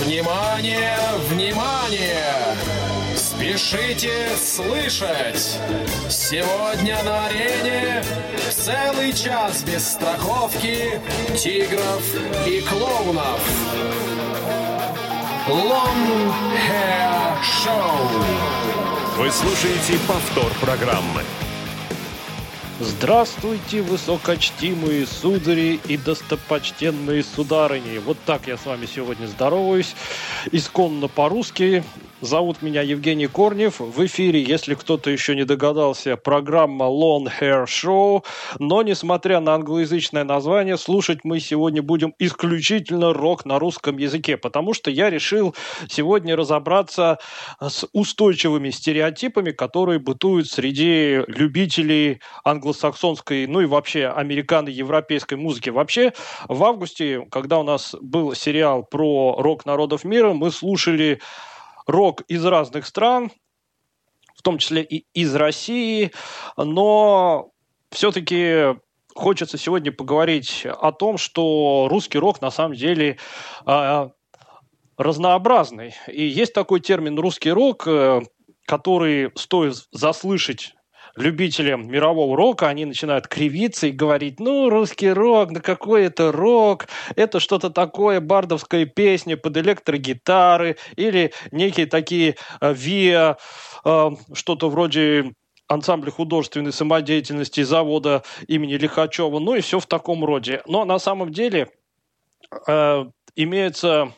Внимание, внимание! Спешите слышать! Сегодня на арене целый час без страховки тигров и клоунов. Long Hair Show. Вы слушаете повтор программы. Здравствуйте, высокочтимые судари и достопочтенные сударыни. Вот так я с вами сегодня здороваюсь. Исконно по-русски. Зовут меня Евгений Корнев. В эфире, если кто-то еще не догадался, программа Long Hair Show. Но, несмотря на англоязычное название, слушать мы сегодня будем исключительно рок на русском языке, потому что я решил сегодня разобраться с устойчивыми стереотипами, которые бытуют среди любителей англосаксонской, ну и вообще американо-европейской музыки. Вообще, в августе, когда у нас был сериал про рок народов мира, мы слушали рок из разных стран, в том числе и из России, но все-таки хочется сегодня поговорить о том, что русский рок на самом деле э, разнообразный. И есть такой термин русский рок, э, который стоит заслышать любителям мирового рока, они начинают кривиться и говорить, ну, русский рок, да какой это рок, это что-то такое, бардовская песня под электрогитары или некие такие э, виа, э, что-то вроде ансамбля художественной самодеятельности завода имени Лихачева, ну и все в таком роде. Но на самом деле э, имеется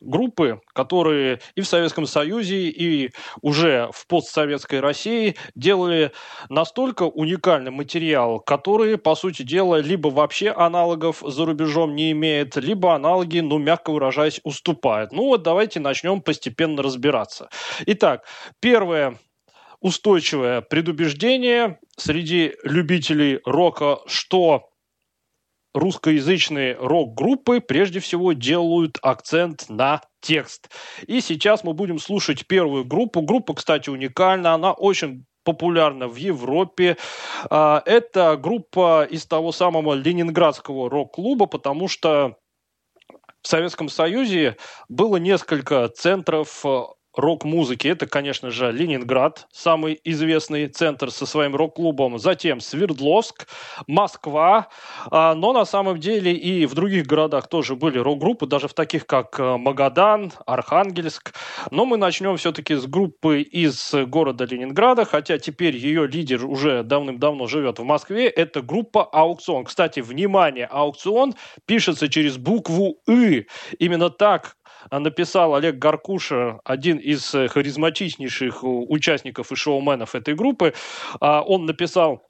группы, которые и в Советском Союзе, и уже в постсоветской России делали настолько уникальный материал, который, по сути дела, либо вообще аналогов за рубежом не имеет, либо аналоги, ну, мягко выражаясь, уступают. Ну вот давайте начнем постепенно разбираться. Итак, первое устойчивое предубеждение среди любителей рока, что русскоязычные рок-группы прежде всего делают акцент на текст. И сейчас мы будем слушать первую группу. Группа, кстати, уникальна, она очень популярна в Европе. А, это группа из того самого ленинградского рок-клуба, потому что в Советском Союзе было несколько центров рок-музыки. Это, конечно же, Ленинград, самый известный центр со своим рок-клубом. Затем Свердловск, Москва. А, но на самом деле и в других городах тоже были рок-группы, даже в таких как э, Магадан, Архангельск. Но мы начнем все-таки с группы из города Ленинграда, хотя теперь ее лидер уже давным-давно живет в Москве. Это группа «Аукцион». Кстати, внимание, «Аукцион» пишется через букву «ы». Именно так написал Олег Гаркуша, один из э, харизматичнейших участников и шоуменов этой группы. А, он написал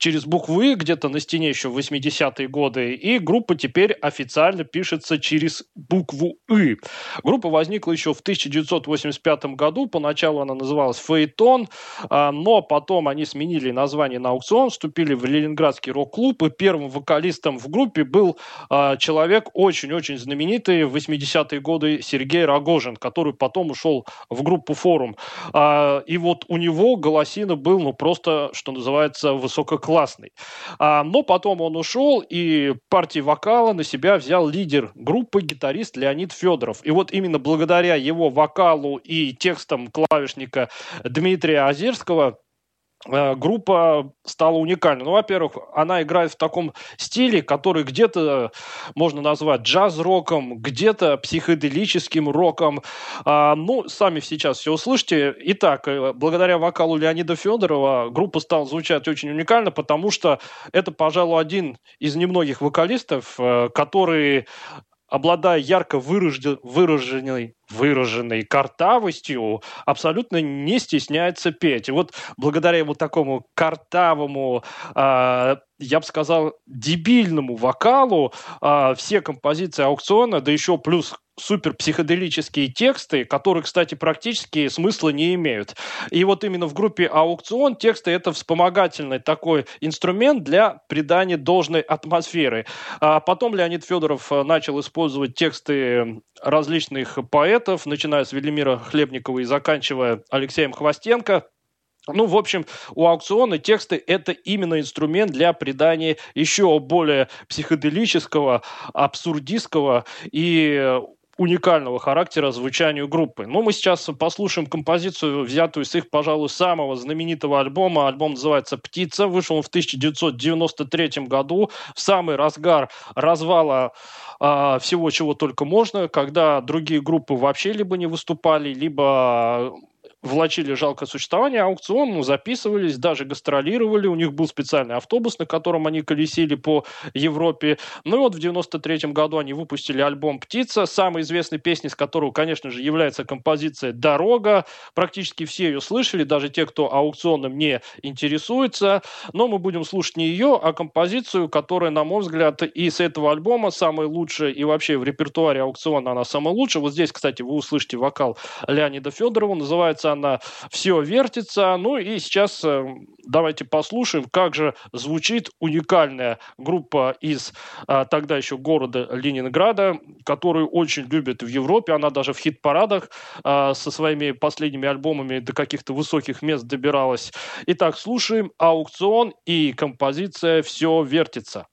через букву «и» где-то на стене еще в 80-е годы, и группа теперь официально пишется через букву «и». Группа возникла еще в 1985 году, поначалу она называлась «Фейтон», а, но потом они сменили название на аукцион, вступили в Ленинградский рок-клуб, и первым вокалистом в группе был а, человек очень-очень знаменитый в 80-е годы Сергей Рогожин, который потом ушел в группу «Форум». А, и вот у него голосина был, ну, просто, что называется, высококлассный классный. А, но потом он ушел, и партии вокала на себя взял лидер группы, гитарист Леонид Федоров. И вот именно благодаря его вокалу и текстам клавишника Дмитрия Озерского группа стала уникальной. Ну, во-первых, она играет в таком стиле, который где-то можно назвать джаз-роком, где-то психоделическим роком. А, ну, сами сейчас все услышите. Итак, э, благодаря вокалу Леонида Федорова группа стала звучать очень уникально, потому что это, пожалуй, один из немногих вокалистов, э, который обладая ярко выраженной, выраженной картавостью, абсолютно не стесняется петь. И вот благодаря его такому картавому, э, я бы сказал, дебильному вокалу, э, все композиции аукциона, да еще плюс супер психоделические тексты, которые, кстати, практически смысла не имеют. И вот именно в группе аукцион тексты это вспомогательный такой инструмент для придания должной атмосферы. А потом Леонид Федоров э, начал использовать тексты различных поэтов, начиная с Велимира Хлебникова и заканчивая Алексеем Хвостенко. Ну, в общем, у аукциона тексты – это именно инструмент для придания еще более психоделического, абсурдистского и уникального характера звучанию группы. Но мы сейчас послушаем композицию, взятую с их, пожалуй, самого знаменитого альбома. Альбом называется «Птица». Вышел он в 1993 году, в самый разгар развала э, всего, чего только можно, когда другие группы вообще либо не выступали, либо влачили жалкое существование, аукцион, ну, записывались, даже гастролировали, у них был специальный автобус, на котором они колесили по Европе. Ну и вот в 93 году они выпустили альбом «Птица», самой известной песней с которого, конечно же, является композиция «Дорога». Практически все ее слышали, даже те, кто аукционом не интересуется. Но мы будем слушать не ее, а композицию, которая, на мой взгляд, и с этого альбома самая лучшая, и вообще в репертуаре аукциона она самая лучшая. Вот здесь, кстати, вы услышите вокал Леонида Федорова, называется она «Все вертится». Ну и сейчас э, давайте послушаем, как же звучит уникальная группа из а, тогда еще города Ленинграда, которую очень любят в Европе. Она даже в хит-парадах а, со своими последними альбомами до каких-то высоких мест добиралась. Итак, слушаем «Аукцион» и композиция «Все вертится».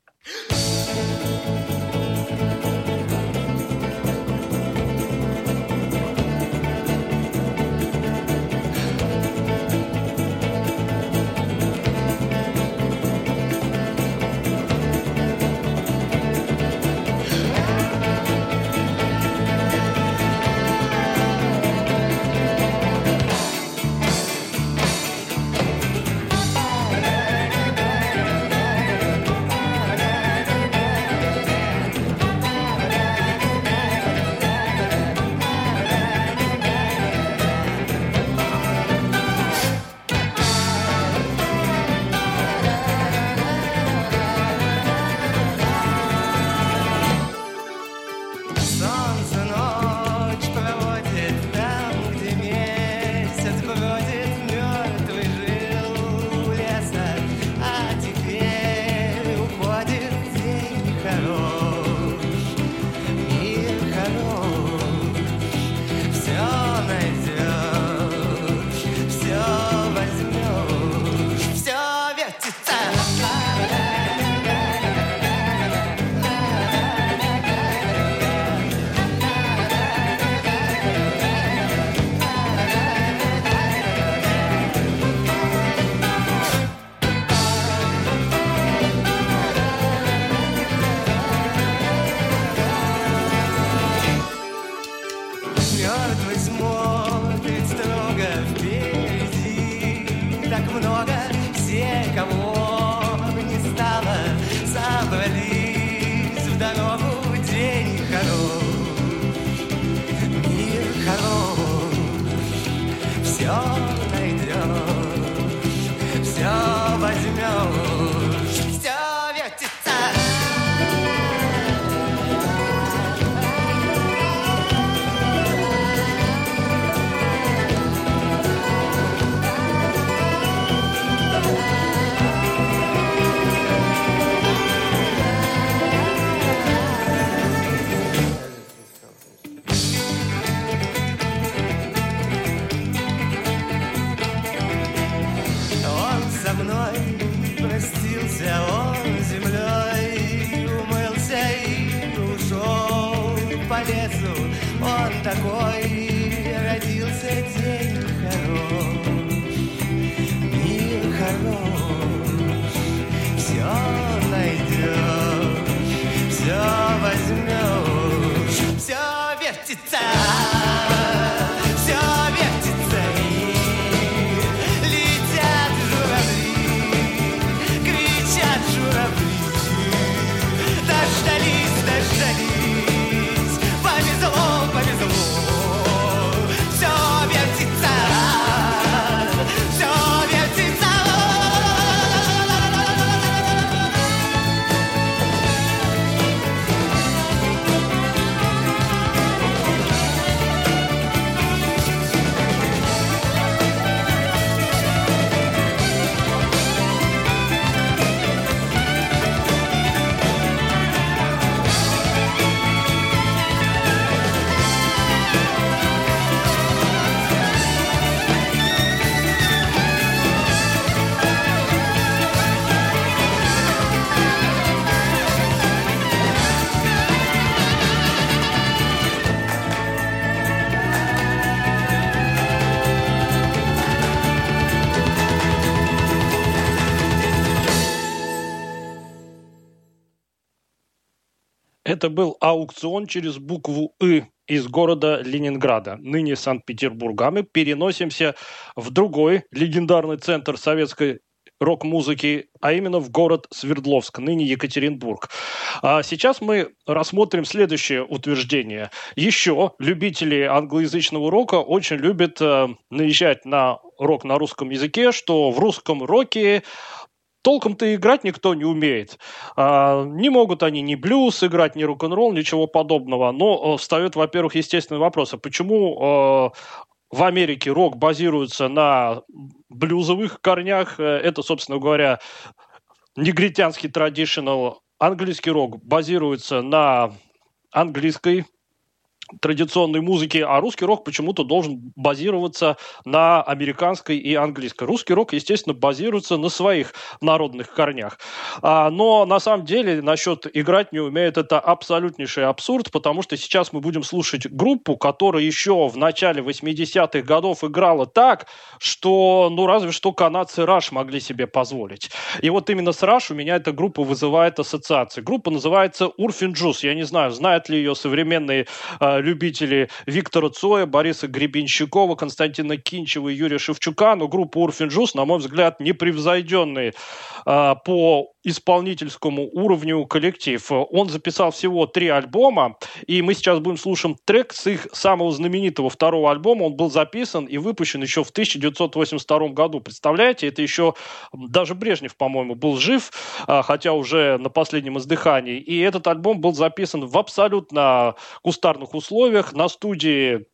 Это был аукцион через букву «ы» из города Ленинграда, ныне Санкт-Петербурга. Мы переносимся в другой легендарный центр советской рок-музыки, а именно в город Свердловск, ныне Екатеринбург. А сейчас мы рассмотрим следующее утверждение. Еще любители англоязычного рока очень любят э, наезжать на рок на русском языке, что в русском роке толком-то играть никто не умеет. А, не могут они ни блюз играть, ни рок-н-ролл, ничего подобного. Но э, встает, во-первых, естественный вопрос, а почему э, в Америке рок базируется на блюзовых корнях? Э, это, собственно говоря, негритянский традиционал. Английский рок базируется на английской традиционной музыки, а русский рок почему-то должен базироваться на американской и английской. Русский рок, естественно, базируется на своих народных корнях. А, но на самом деле насчет играть не умеет это абсолютнейший абсурд, потому что сейчас мы будем слушать группу, которая еще в начале 80-х годов играла так, что, ну, разве что канадцы Раш могли себе позволить. И вот именно с Раш у меня эта группа вызывает ассоциации. Группа называется Урфин Джус. Я не знаю, знают ли ее современные э, любители Виктора Цоя, Бориса Гребенщикова, Константина Кинчева и Юрия Шевчука, но группа Урфин Джус, на мой взгляд, непревзойденные э, по исполнительскому уровню коллектив. Он записал всего три альбома, и мы сейчас будем слушать трек с их самого знаменитого второго альбома. Он был записан и выпущен еще в 1982 году. Представляете, это еще даже Брежнев, по-моему, был жив, а, хотя уже на последнем издыхании. И этот альбом был записан в абсолютно кустарных условиях на студии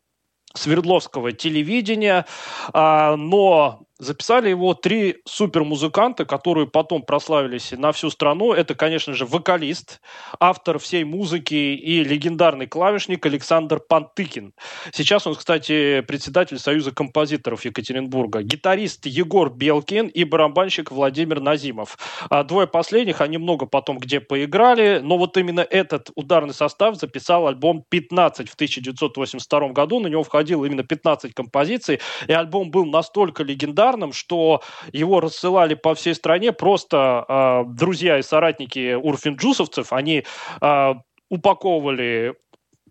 Свердловского телевидения, а, но Записали его три супермузыканта, которые потом прославились на всю страну. Это, конечно же, вокалист, автор всей музыки и легендарный клавишник Александр Пантыкин. Сейчас он, кстати, председатель Союза композиторов Екатеринбурга. Гитарист Егор Белкин и барабанщик Владимир Назимов. А двое последних, они много потом где поиграли, но вот именно этот ударный состав записал альбом «15» в 1982 году. На него входило именно 15 композиций, и альбом был настолько легендарный, популярным, что его рассылали по всей стране просто э, друзья и соратники урфинджусовцев, они э, упаковывали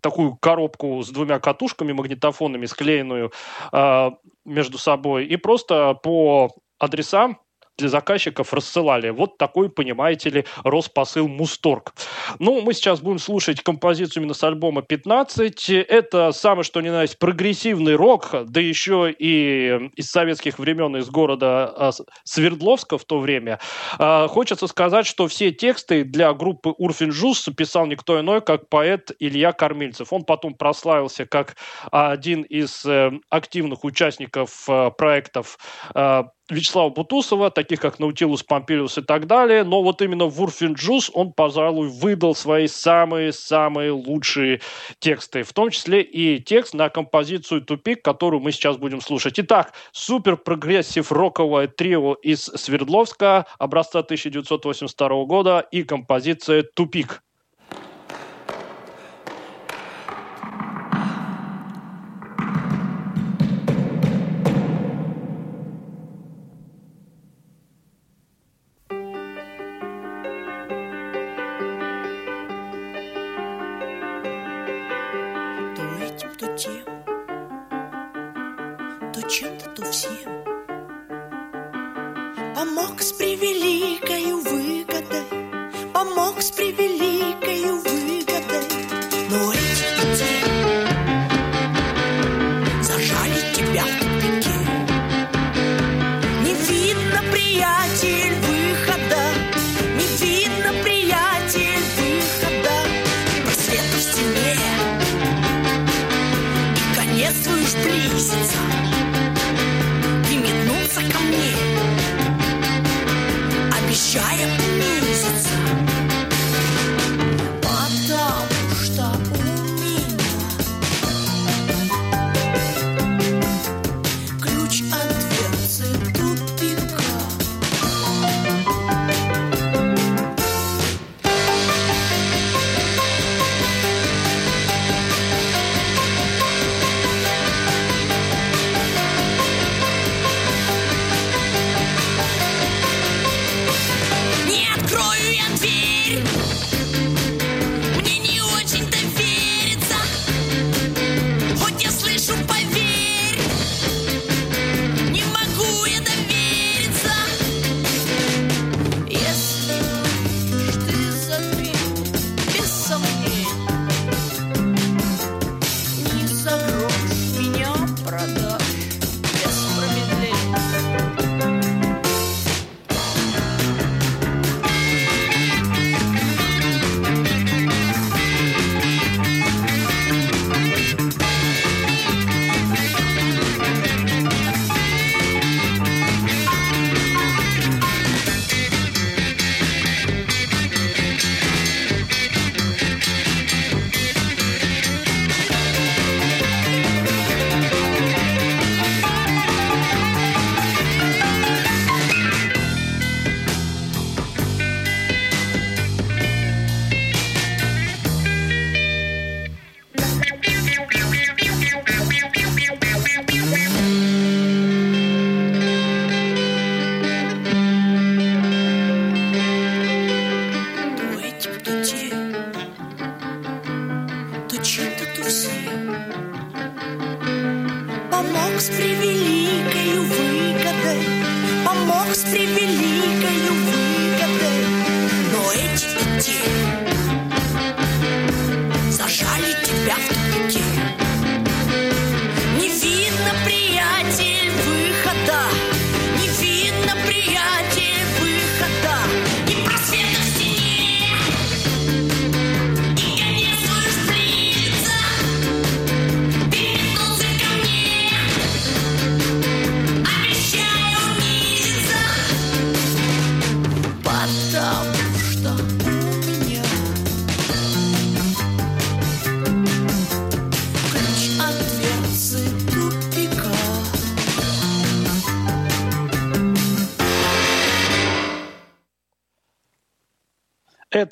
такую коробку с двумя катушками магнитофонами, склеенную э, между собой, и просто по адресам для заказчиков рассылали. Вот такой, понимаете ли, Роспосыл Мусторг. Ну, мы сейчас будем слушать композицию именно с альбома 15. Это самое, что ни на есть, прогрессивный рок, да еще и из советских времен, из города а, Свердловска в то время. А, хочется сказать, что все тексты для группы Урфин Джус писал никто иной, как поэт Илья Кормильцев. Он потом прославился как один из э, активных участников э, проектов э, Вячеслава Бутусова, таких как Наутилус Помпилиус и так далее, но вот именно в Урфин Джус он, пожалуй, выдал свои самые-самые лучшие тексты, в том числе и текст на композицию «Тупик», которую мы сейчас будем слушать. Итак, супер прогрессив роковое трио из Свердловска образца 1982 года и композиция «Тупик».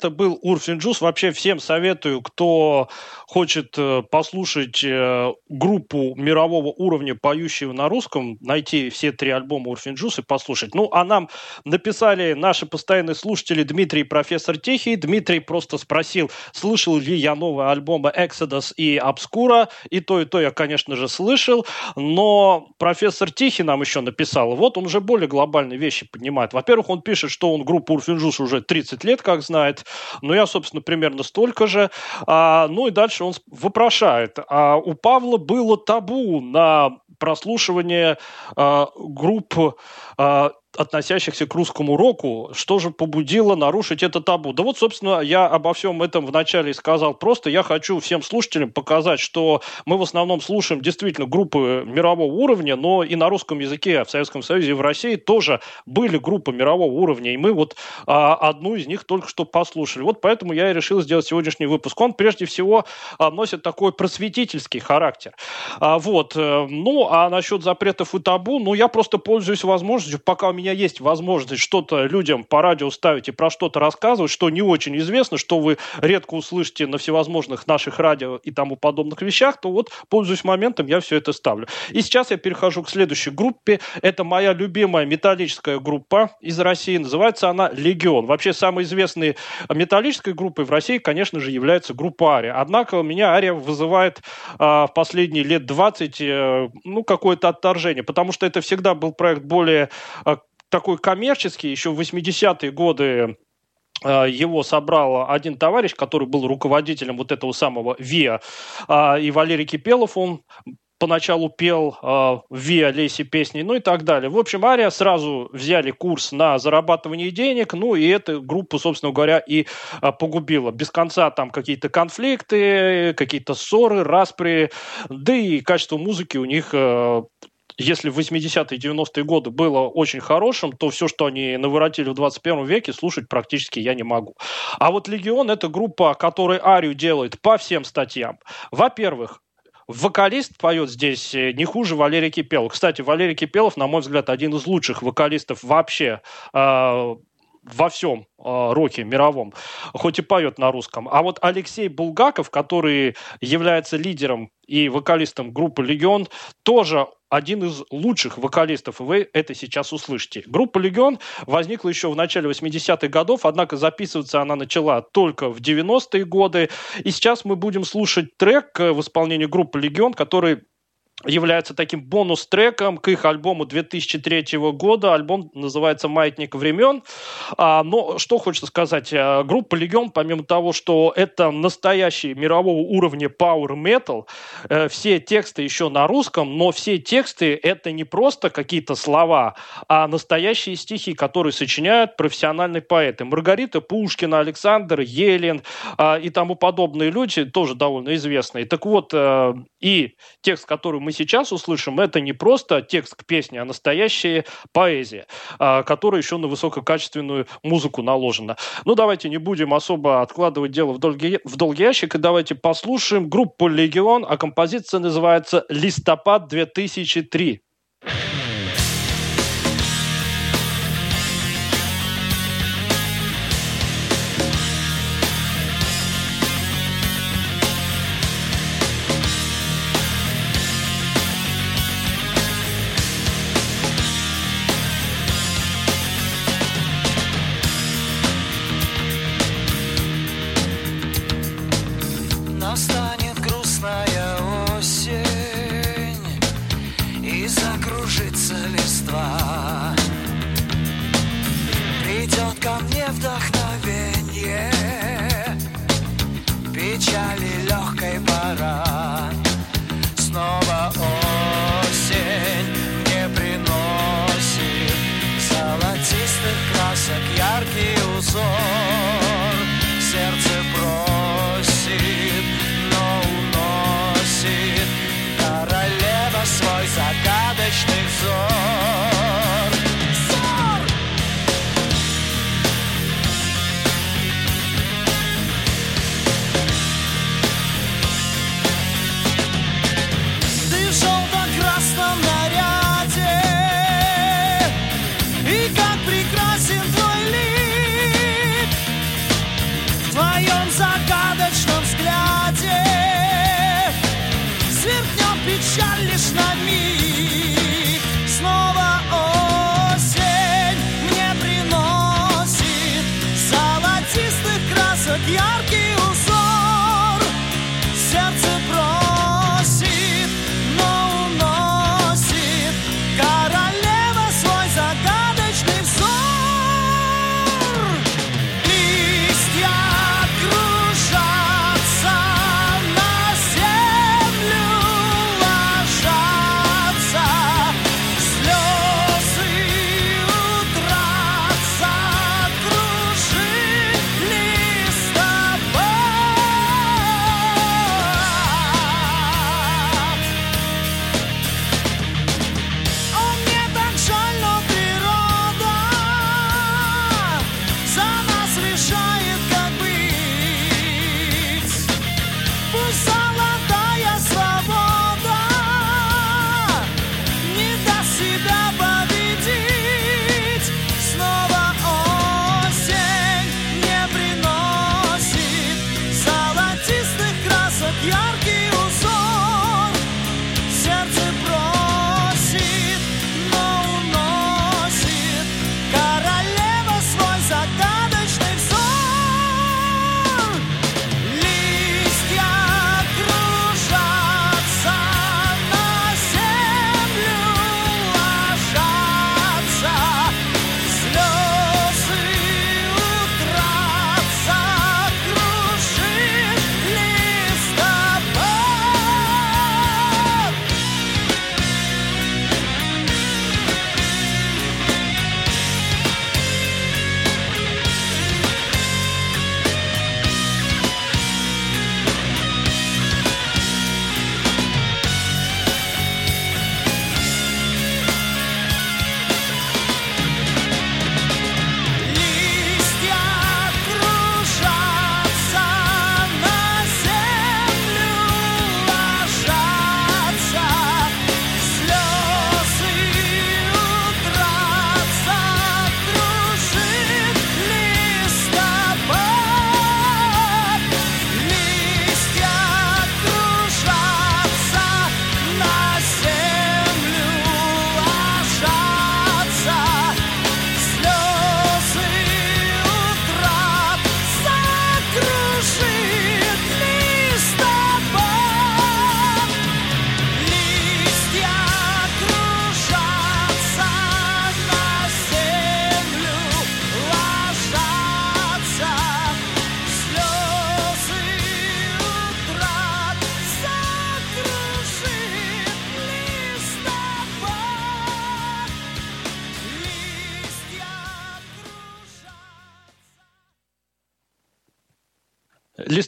Это был Урфин Джус. Вообще всем советую, кто хочет э, послушать э, группу мирового уровня, поющую на русском, найти все три альбома Урфин Джус и послушать. Ну, а нам написали наши постоянные слушатели Дмитрий профессор Тихий. Дмитрий просто спросил, слышал ли я новые альбомы Exodus и Obscura. И то, и то я, конечно же, слышал. Но профессор Тихий нам еще написал. Вот он уже более глобальные вещи поднимает. Во-первых, он пишет, что он группу Урфин Джус уже 30 лет как знает. Ну, я, собственно, примерно столько же. А, ну и дальше он вопрошает. А у Павла было табу на прослушивание а, групп а, относящихся к русскому року, что же побудило нарушить это табу? Да вот, собственно, я обо всем этом вначале и сказал. Просто я хочу всем слушателям показать, что мы в основном слушаем действительно группы мирового уровня, но и на русском языке в Советском Союзе и в России тоже были группы мирового уровня, и мы вот а, одну из них только что послушали. Вот поэтому я и решил сделать сегодняшний выпуск. Он прежде всего а, носит такой просветительский характер. А, вот. э, Ну, а насчет запретов и табу, ну, я просто пользуюсь возможностью, пока у меня есть возможность что-то людям по радио ставить и про что-то рассказывать, что не очень известно, что вы редко услышите на всевозможных наших радио и тому подобных вещах, то вот, пользуясь моментом, я все это ставлю. И сейчас я перехожу к следующей группе. Это моя любимая металлическая группа из России. Называется она «Легион». Вообще, самой известной металлической группой в России, конечно же, является группа «Ария». Однако у меня «Ария» вызывает а, в последние лет 20 э, ну, какое-то отторжение, потому что это всегда был проект более а, такой коммерческий. Еще в 80-е годы а, его собрал один товарищ, который был руководителем вот этого самого ВИА, а, и Валерий Кипелов, он поначалу пел э, Виа Леси песни, ну и так далее. В общем, Ария сразу взяли курс на зарабатывание денег, ну и эту группу, собственно говоря, и э, погубила. Без конца там какие-то конфликты, какие-то ссоры, распри, да и качество музыки у них э, если в 80-е 90-е годы было очень хорошим, то все, что они наворотили в 21 веке, слушать практически я не могу. А вот «Легион» — это группа, которая арию делает по всем статьям. Во-первых, Вокалист поет здесь э, не хуже Валерия Кипелова. Кстати, Валерий Кипелов, на мой взгляд, один из лучших вокалистов вообще э, во всем э, роке мировом, хоть и поет на русском. А вот Алексей Булгаков, который является лидером и вокалистом группы «Легион», тоже один из лучших вокалистов, и вы это сейчас услышите. Группа «Легион» возникла еще в начале 80-х годов, однако записываться она начала только в 90-е годы. И сейчас мы будем слушать трек э, в исполнении группы «Легион», который является таким бонус-треком к их альбому 2003 года. Альбом называется «Маятник времен». А, но что хочется сказать. А, Группа «Легион», помимо того, что это настоящий мирового уровня power metal, э, все тексты еще на русском, но все тексты — это не просто какие-то слова, а настоящие стихи, которые сочиняют профессиональные поэты. Маргарита Пушкина, Александр Елен а, и тому подобные люди, тоже довольно известные. Так вот, э, и текст, который мы сейчас услышим, это не просто текст к песне, а настоящая поэзия, а, которая еще на высококачественную музыку наложена. Ну, давайте не будем особо откладывать дело в долгий, в долгий ящик, и давайте послушаем группу «Легион», а композиция называется «Листопад 2003». ska lyssna mer.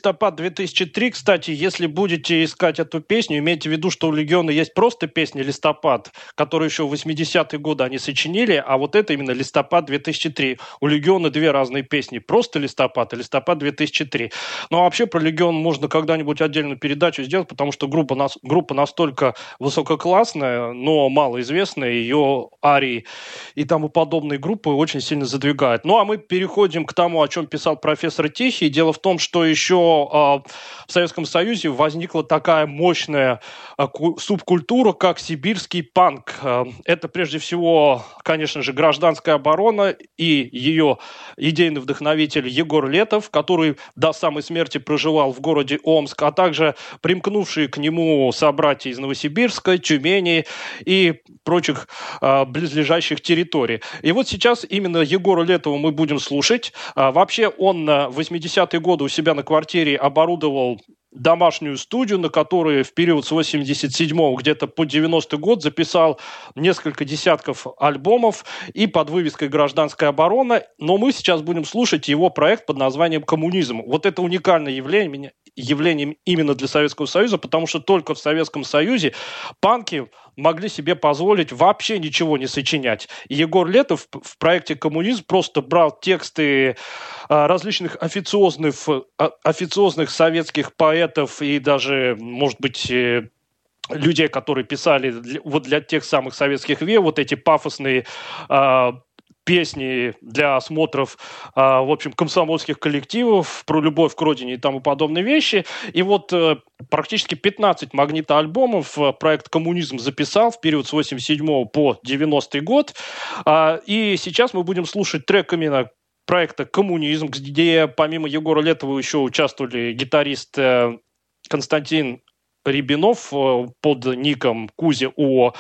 Листопад 2003, кстати, если будете искать эту песню, имейте в виду, что у Легиона есть просто песня «Листопад», которую еще в 80-е годы они сочинили, а вот это именно «Листопад 2003». У Легиона две разные песни. Просто «Листопад» и «Листопад 2003». Ну, а вообще про Легион можно когда-нибудь отдельную передачу сделать, потому что группа, нас, группа настолько высококлассная, но малоизвестная, ее арии и тому подобные группы очень сильно задвигают. Ну, а мы переходим к тому, о чем писал профессор Тихий. Дело в том, что еще а, в Советском Союзе возникла такая мощная ку- субкультура, как сибирский панк. А, Это прежде всего, конечно же, гражданская оборона и ее идейный вдохновитель Егор Летов, который до самой смерти проживал в городе Омск, а также примкнувшие к нему собратья из Новосибирска, Тюмени и прочих а, близлежащих территорий. И вот сейчас именно Егора Летова мы будем слушать. А, Вообще он а, в 80-е годы у себя на квартире оборудовал домашнюю студию, на которой в период с 87 где-то по 90 год записал несколько десятков альбомов и под вывеской «Гражданская оборона». Но мы сейчас будем слушать его проект под названием «Коммунизм». Вот это уникальное явление, явлением именно для Советского Союза, потому что только в Советском Союзе панки могли себе позволить вообще ничего не сочинять. И Егор Летов в проекте «Коммунизм» просто брал тексты а, различных официозных, а, официозных советских поэтов и даже, может быть, э, людей, которые писали вот для тех самых советских ве, вот эти пафосные а, песни для осмотров, а, в общем, комсомольских коллективов, про любовь к родине и тому подобные вещи. И вот э, практически 15 магнитоальбомов э, проект «Коммунизм» записал в период с 87 по 90 год. А, и сейчас мы будем слушать трек именно проекта «Коммунизм», где помимо Егора Летова еще участвовали гитарист э, Константин Рябинов под ником Кузи О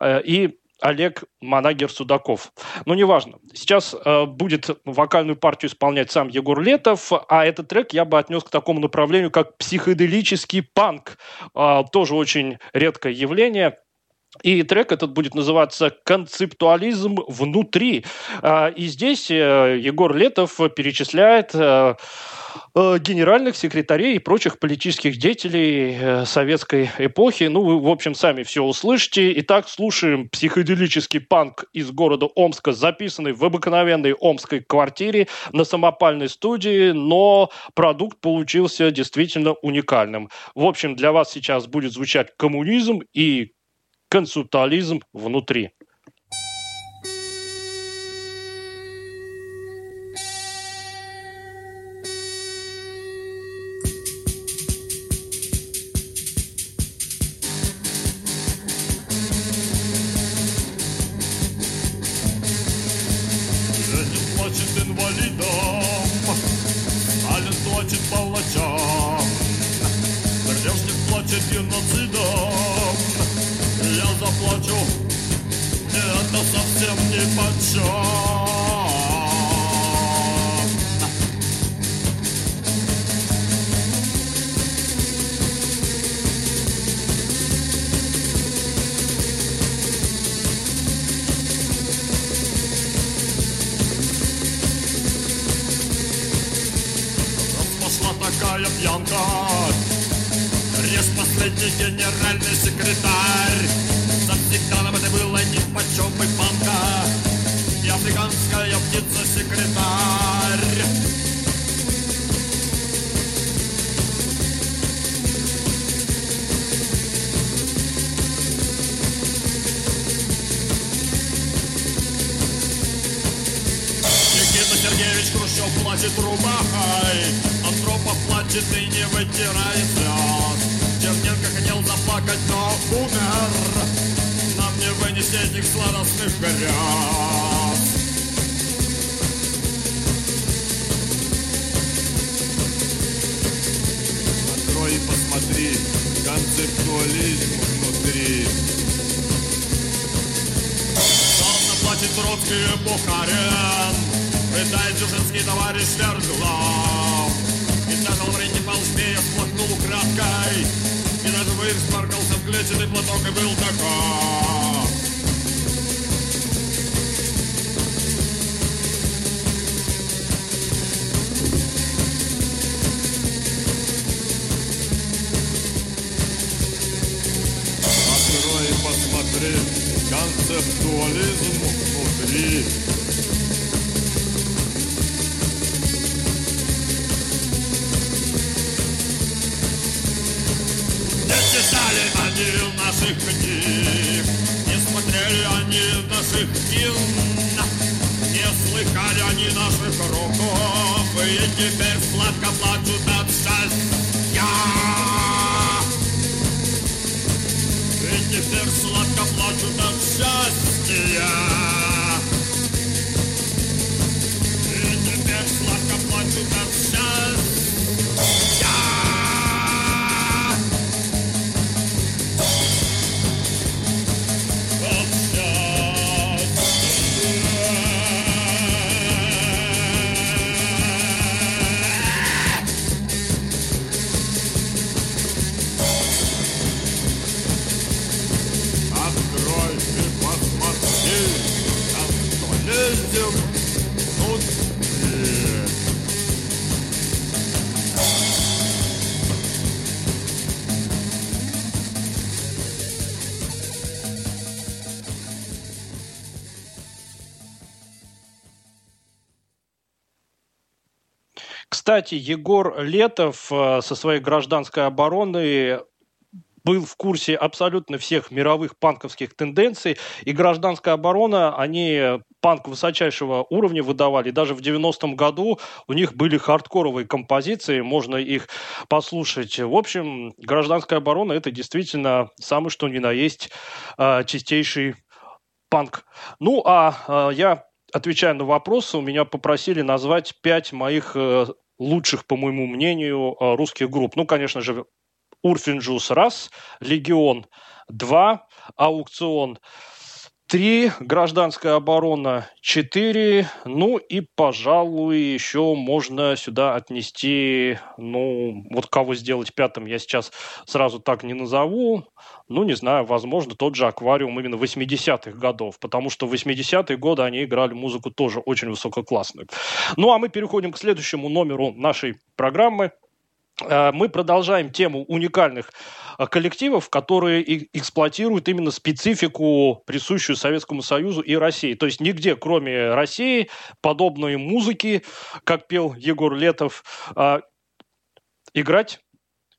и Олег Манагер Судаков. Но неважно. Сейчас э, будет вокальную партию исполнять сам Егор Летов, а этот трек я бы отнес к такому направлению, как психоделический панк. Э, тоже очень редкое явление. И трек этот будет называться «Концептуализм внутри». Э, и здесь э, Егор Летов перечисляет... Э, э, генеральных секретарей и прочих политических деятелей советской эпохи. Ну, вы, в общем, сами все услышите. Итак, слушаем психоделический панк из города Омска, записанный в обыкновенной омской квартире на самопальной студии, но продукт получился действительно уникальным. В общем, для вас сейчас будет звучать коммунизм и консультализм внутри. Сергеевич Хрущев плачет рубахой Андропов плачет и не вытирает слез Черненко хотел заплакать, но умер. Нам не вынести этих сладостных грез. Открой и посмотри Концептуализм внутри. Словно плачет Троцкий и Бухарин Пытает Дзержинский товарищ Верглав И даже Лаврентий Павлович Змея сплакнул украдкой. И даже вырез спаркался в клетчатый платок и был таков. Открой и посмотри Концептуализм внутри наших книг, не смотрели они наших кин, не слыхали они наших роков, и теперь сладко плачут от счастья. Кстати, Егор Летов э, со своей гражданской обороной был в курсе абсолютно всех мировых панковских тенденций, и гражданская оборона, они панк высочайшего уровня выдавали. Даже в 90-м году у них были хардкоровые композиции, можно их послушать. В общем, гражданская оборона – это действительно самый что ни на есть э, чистейший панк. Ну, а э, я отвечая на вопросы, у меня попросили назвать пять моих лучших, по моему мнению, э, русских групп. Ну, конечно же, Урфинджус раз, Легион два, Аукцион три, Гражданская оборона четыре, ну и, пожалуй, еще можно сюда отнести, ну, вот кого сделать пятым, я сейчас сразу так не назову, ну, не знаю, возможно, тот же аквариум именно 80-х годов, потому что в 80-е годы они играли музыку тоже очень высококлассную. Ну, а мы переходим к следующему номеру нашей программы. Э, мы продолжаем тему уникальных э, коллективов, которые эксплуатируют именно специфику, присущую Советскому Союзу и России. То есть нигде, кроме России, подобной музыки, как пел Егор Летов, э, играть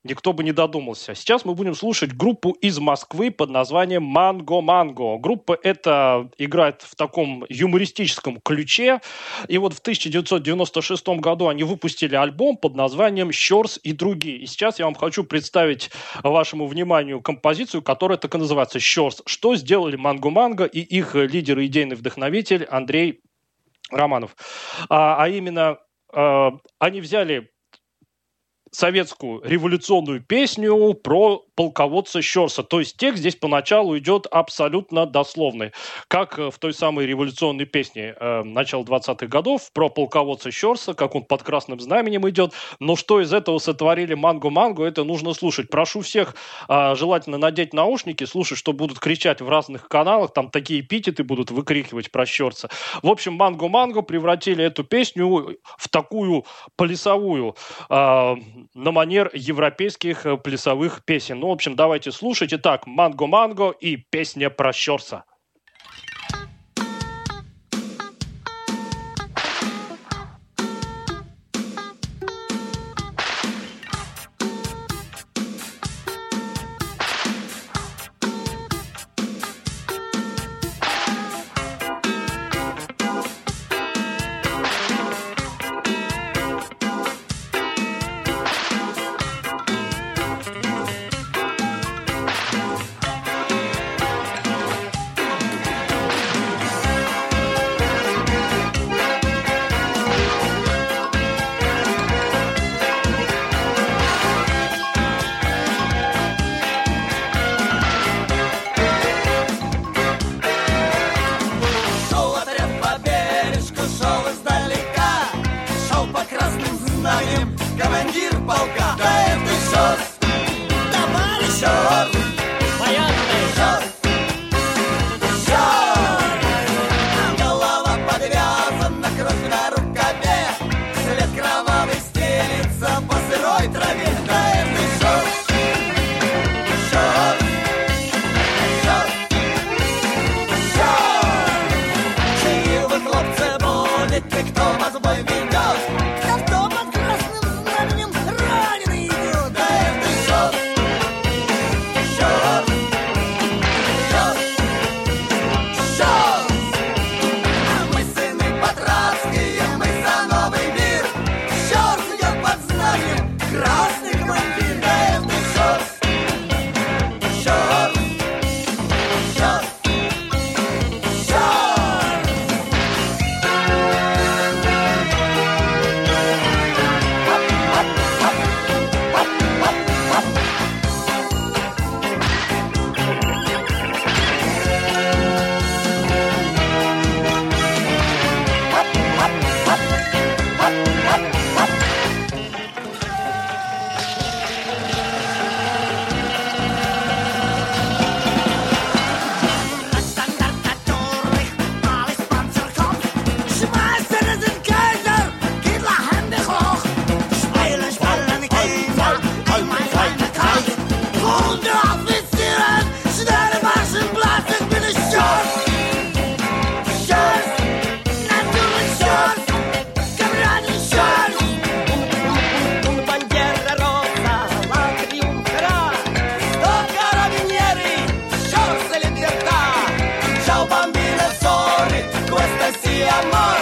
никто бы не додумался. Сейчас мы будем слушать группу из Москвы под названием «Манго Манго». Группа эта играет в таком юмористическом ключе. И вот в 1996 году они выпустили альбом под названием «Щерс и другие». И сейчас я вам хочу представить вашему вниманию композицию, которая так и называется «Щерс». Что сделали Манго Манго и их лидер и идейный вдохновитель Андрей Романов. А, а именно, э, они взяли советскую революционную песню про полководца Щерса. То есть текст здесь поначалу идет абсолютно дословный, как э, в той самой революционной песне э, начала 20-х годов про полководца Щерса, как он под красным знаменем идет. Но что из этого сотворили Манго-Манго, это нужно слушать. Прошу всех э, желательно надеть наушники, слушать, что будут кричать в разных каналах, там такие эпитеты будут выкрикивать про Щерса. В общем, Манго-Манго превратили эту песню в такую плясовую э, на манер европейских э, плясовых песен. Ну, в общем, давайте слушать. Итак, Манго-Манго и песня про Щерса. Amor,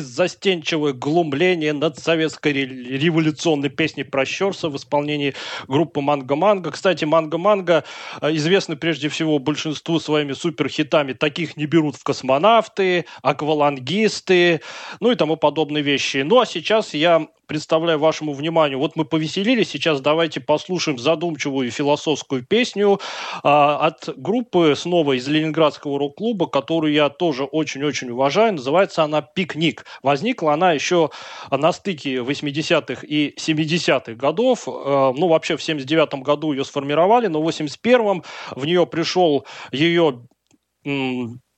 surprise беззастенчивое глумление над советской ре- революционной песней про Щерса в исполнении группы Манго Манго. Кстати, Манго Манго э, известны прежде всего большинству своими суперхитами. Таких не берут в космонавты, аквалангисты, ну и тому подобные вещи. Ну а сейчас я представляю вашему вниманию. Вот мы повеселились, сейчас давайте послушаем задумчивую философскую песню а, от группы снова из Ленинградского рок-клуба, которую я тоже очень-очень уважаю. Называется она «Пикник». Возникла она еще на стыке 80-х и 70-х годов. Э, Ну, вообще в 79-м году ее сформировали, но в 81-м в нее пришел ее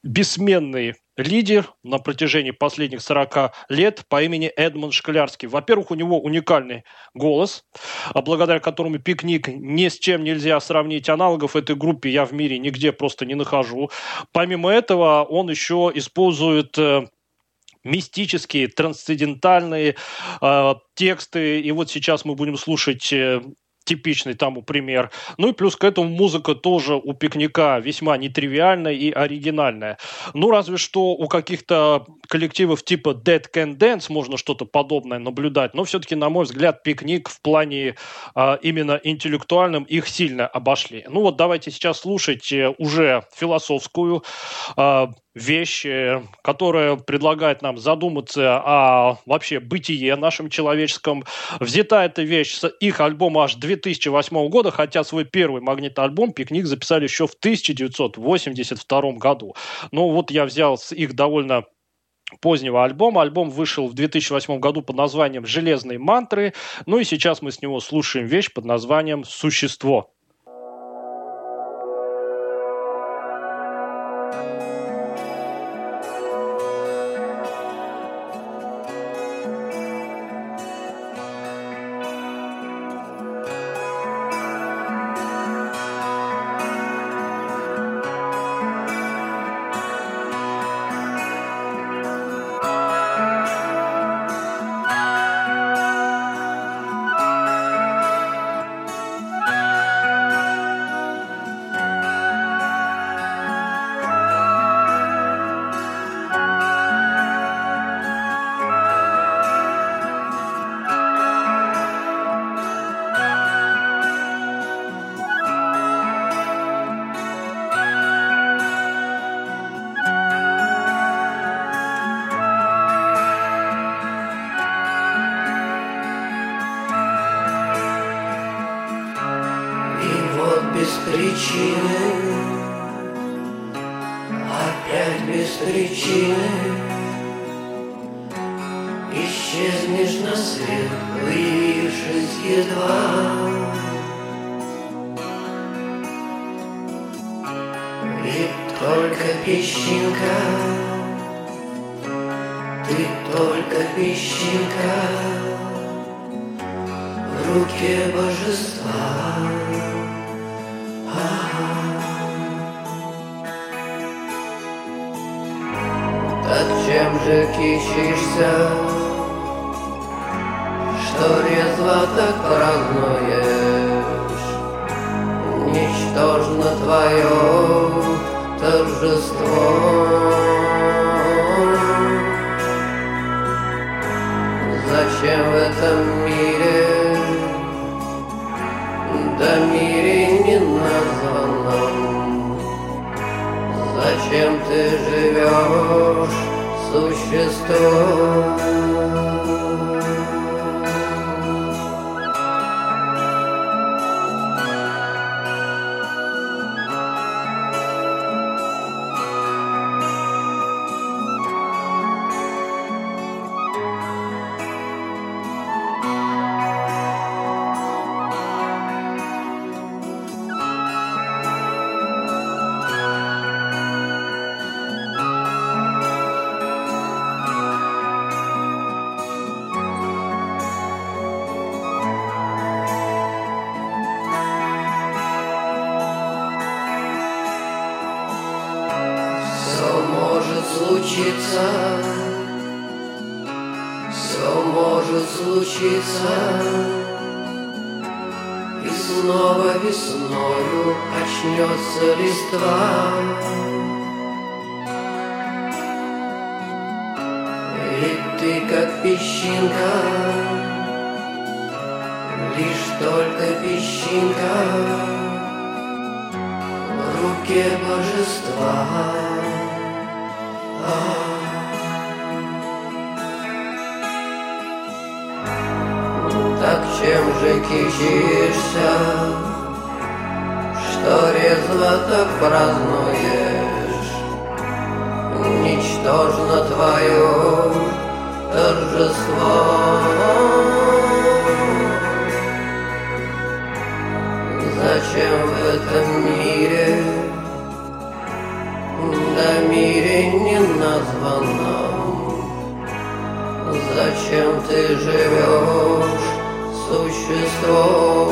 бессменный лидер на протяжении последних 40 лет по имени Эдмонд Шклярский. Во-первых, у него уникальный голос, благодаря которому пикник ни с чем нельзя сравнить. Аналогов этой группе я в мире нигде просто не нахожу. Помимо этого, он еще использует э, мистические, трансцендентальные э, тексты. И вот сейчас мы будем слушать э, типичный тому пример. Ну и плюс к этому музыка тоже у пикника весьма нетривиальная и оригинальная. Ну разве что у каких-то коллективов типа Dead Can Dance можно что-то подобное наблюдать, но все-таки, на мой взгляд, пикник в плане а, именно интеллектуальном их сильно обошли. Ну вот давайте сейчас слушать э, уже философскую а, вещь, э, которая предлагает нам задуматься о вообще бытие нашем человеческом. Взята эта вещь с их альбома аж 2008 года, хотя свой первый магнитоальбом «Пикник» записали еще в 1982 году. Ну вот я взял с их довольно позднего альбома. Альбом вышел в 2008 году под названием «Железные мантры». Ну и сейчас мы с него слушаем вещь под названием «Существо». Опять без причины. Исчезнешь на свет, появившись едва. И только песчинка. Ты только песчинка. В руке божества чем же кичишься, что резво так празднуешь? Ничтожно твое торжество. Зачем в этом мире, да мире не названном? Зачем ты живешь, существо? И снова весною очнется листва. Ведь ты как песчинка, лишь только песчинка в руке божества. Чем же кичишься, что резво так празднуешь? Ничтожно твое торжество. Зачем в этом мире, да мире не названном? Зачем ты живешь, существо?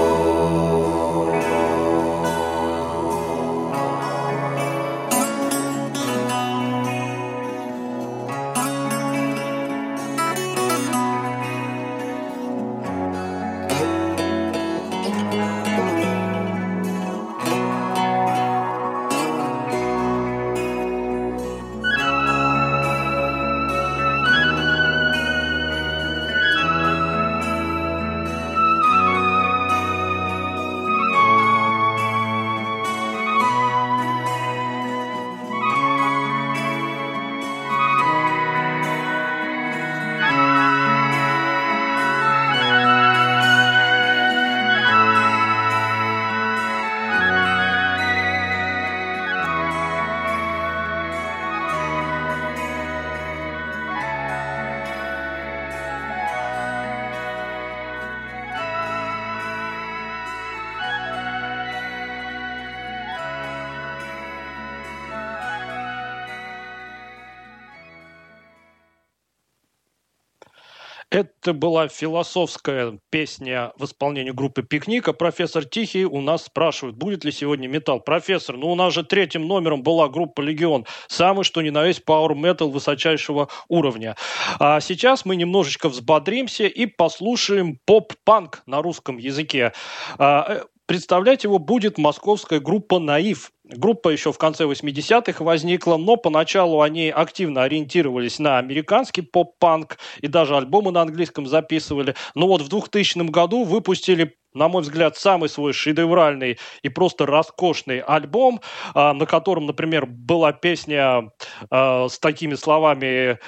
Это была философская песня в исполнении группы «Пикника». Профессор Тихий у нас спрашивает, будет ли сегодня металл. Профессор, ну у нас же третьим номером была группа «Легион». Самый, что ни на есть, power metal высочайшего уровня. А сейчас мы немножечко взбодримся и послушаем поп-панк на русском языке. А, э, Представлять его будет московская группа «Наив». Группа еще в конце 80-х возникла, но поначалу они активно ориентировались на американский поп-панк и даже альбомы на английском записывали. Но вот в 2000 году выпустили на мой взгляд, самый свой шедевральный и просто роскошный альбом, а, на котором, например, была песня а, с такими словами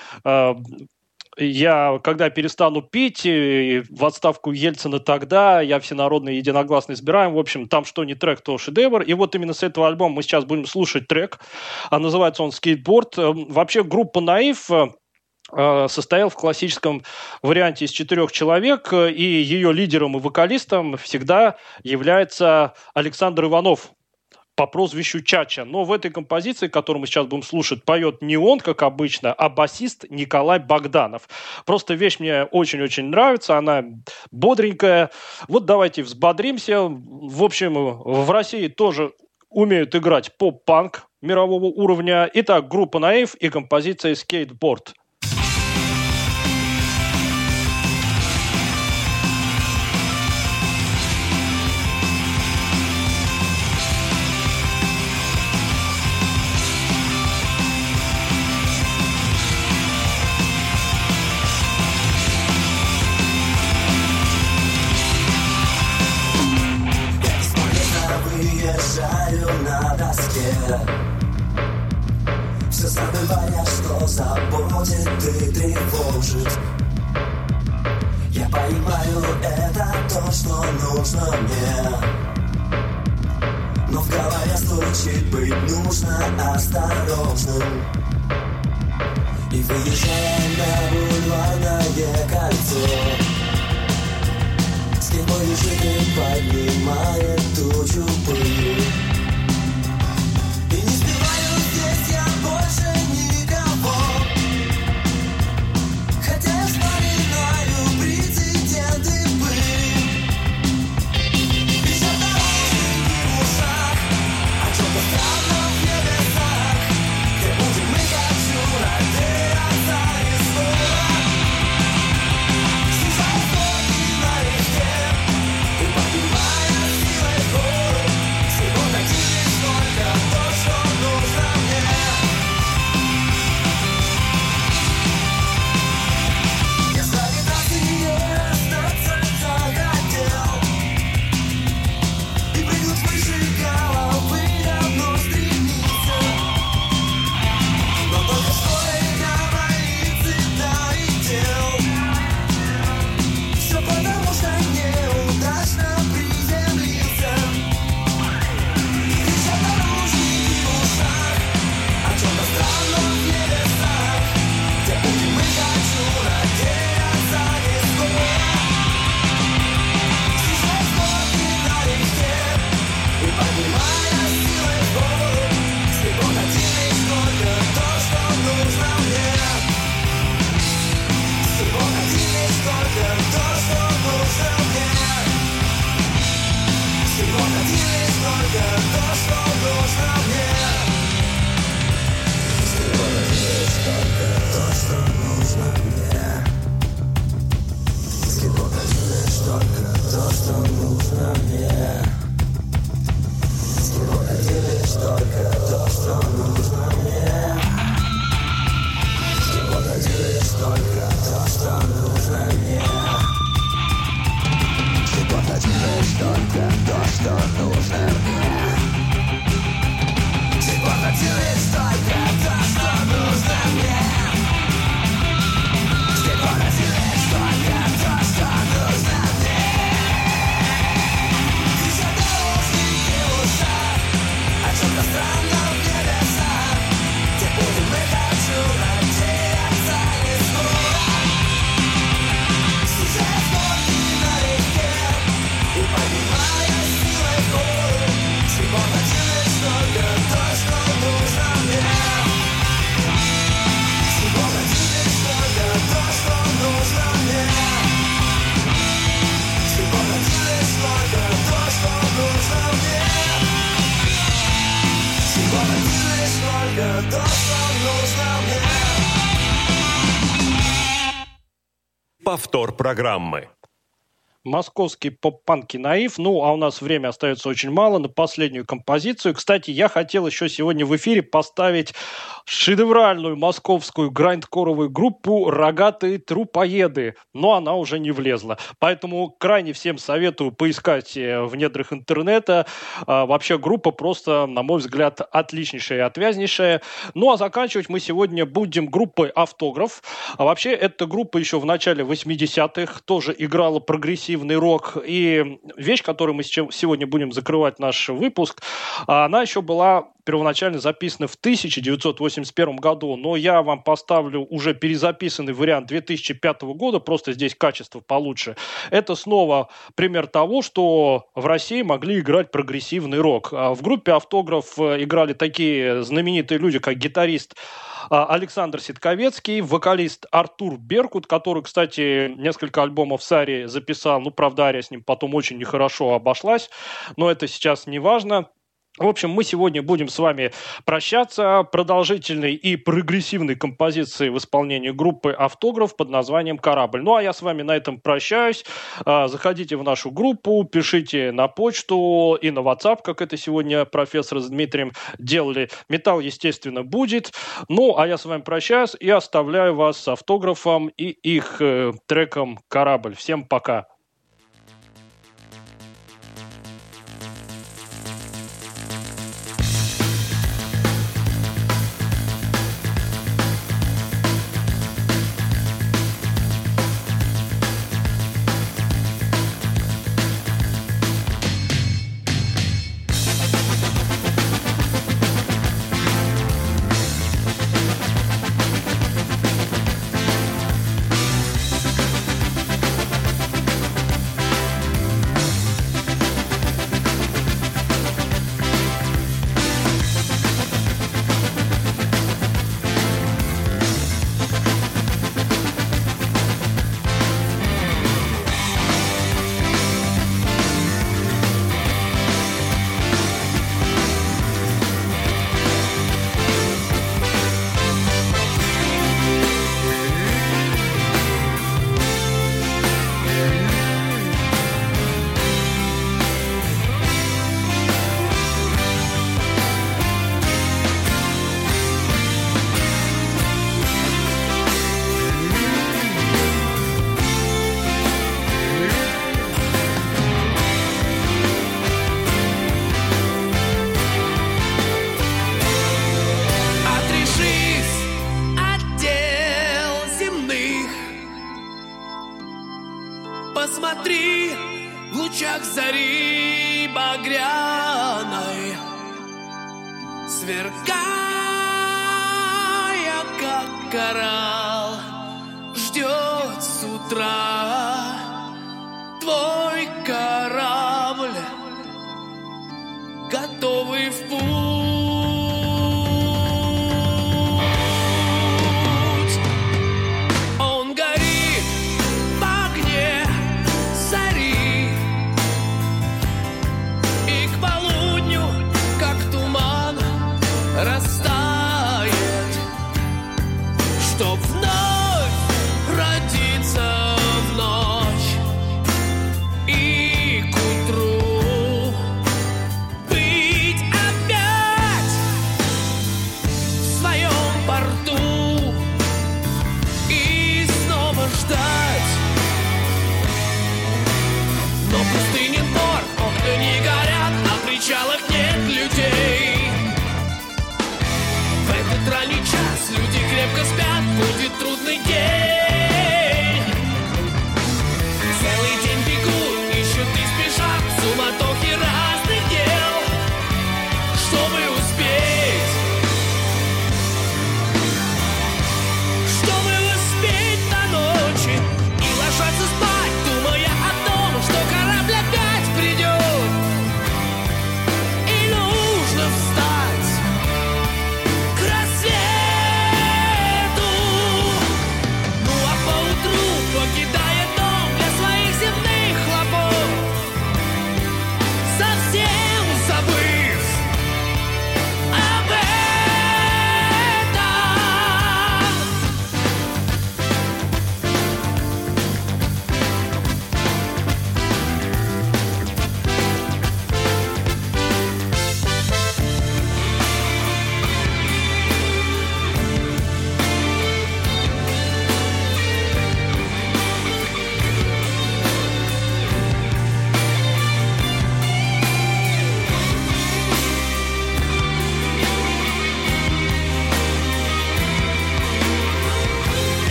я, когда перестану пить, в отставку Ельцина тогда, я всенародно и единогласно избираем. В общем, там что не трек, то шедевр. И вот именно с этого альбома мы сейчас будем слушать трек. А называется он «Скейтборд». Эм, вообще группа «Наив» э, э, состоял в классическом варианте из четырех человек, э, и ее лидером и вокалистом всегда является Александр Иванов, по прозвищу Чача. Но в этой композиции, которую мы сейчас будем слушать, поет не он, как обычно, а басист Николай Богданов. Просто вещь мне очень-очень нравится, она бодренькая. Вот давайте взбодримся. В общем, в России тоже умеют играть поп-панк мирового уровня. Итак, группа «Наив» и композиция «Скейтборд». программы московский поп-панки наив. Ну, а у нас время остается очень мало на последнюю композицию. Кстати, я хотел еще сегодня в эфире поставить шедевральную московскую грайндкоровую группу «Рогатые трупоеды», но она уже не влезла. Поэтому крайне всем советую поискать э, в недрах интернета. А, Вообще группа просто, на мой взгляд, отличнейшая и отвязнейшая. Ну, а заканчивать мы сегодня будем группой «Автограф». А вообще, эта группа еще в начале 80-х тоже играла прогрессивный рок. И вещь, которую мы сегодня будем закрывать наш выпуск, а она еще была первоначально записана в 1981 году, но я вам поставлю уже перезаписанный вариант 2005 года, просто здесь качество получше. Это снова пример того, что в России могли играть прогрессивный рок. А В группе «Автограф» играли такие знаменитые люди, как гитарист Александр Ситковецкий, вокалист Артур Беркут, который, кстати, несколько альбомов с Ари записал. Ну, правда, Ария с ним потом очень нехорошо обошлась, но это сейчас не важно. В общем, мы сегодня будем с вами прощаться продолжительной и прогрессивной композицией в исполнении группы «Автограф» под названием «Корабль». Ну, а я с вами на этом прощаюсь. А, Заходите в нашу группу, пишите на почту и на WhatsApp, как это сегодня профессор с Дмитрием делали. Металл, естественно, будет. Ну, а я с вами прощаюсь и оставляю вас с автографом и их э, треком «Корабль». Всем пока.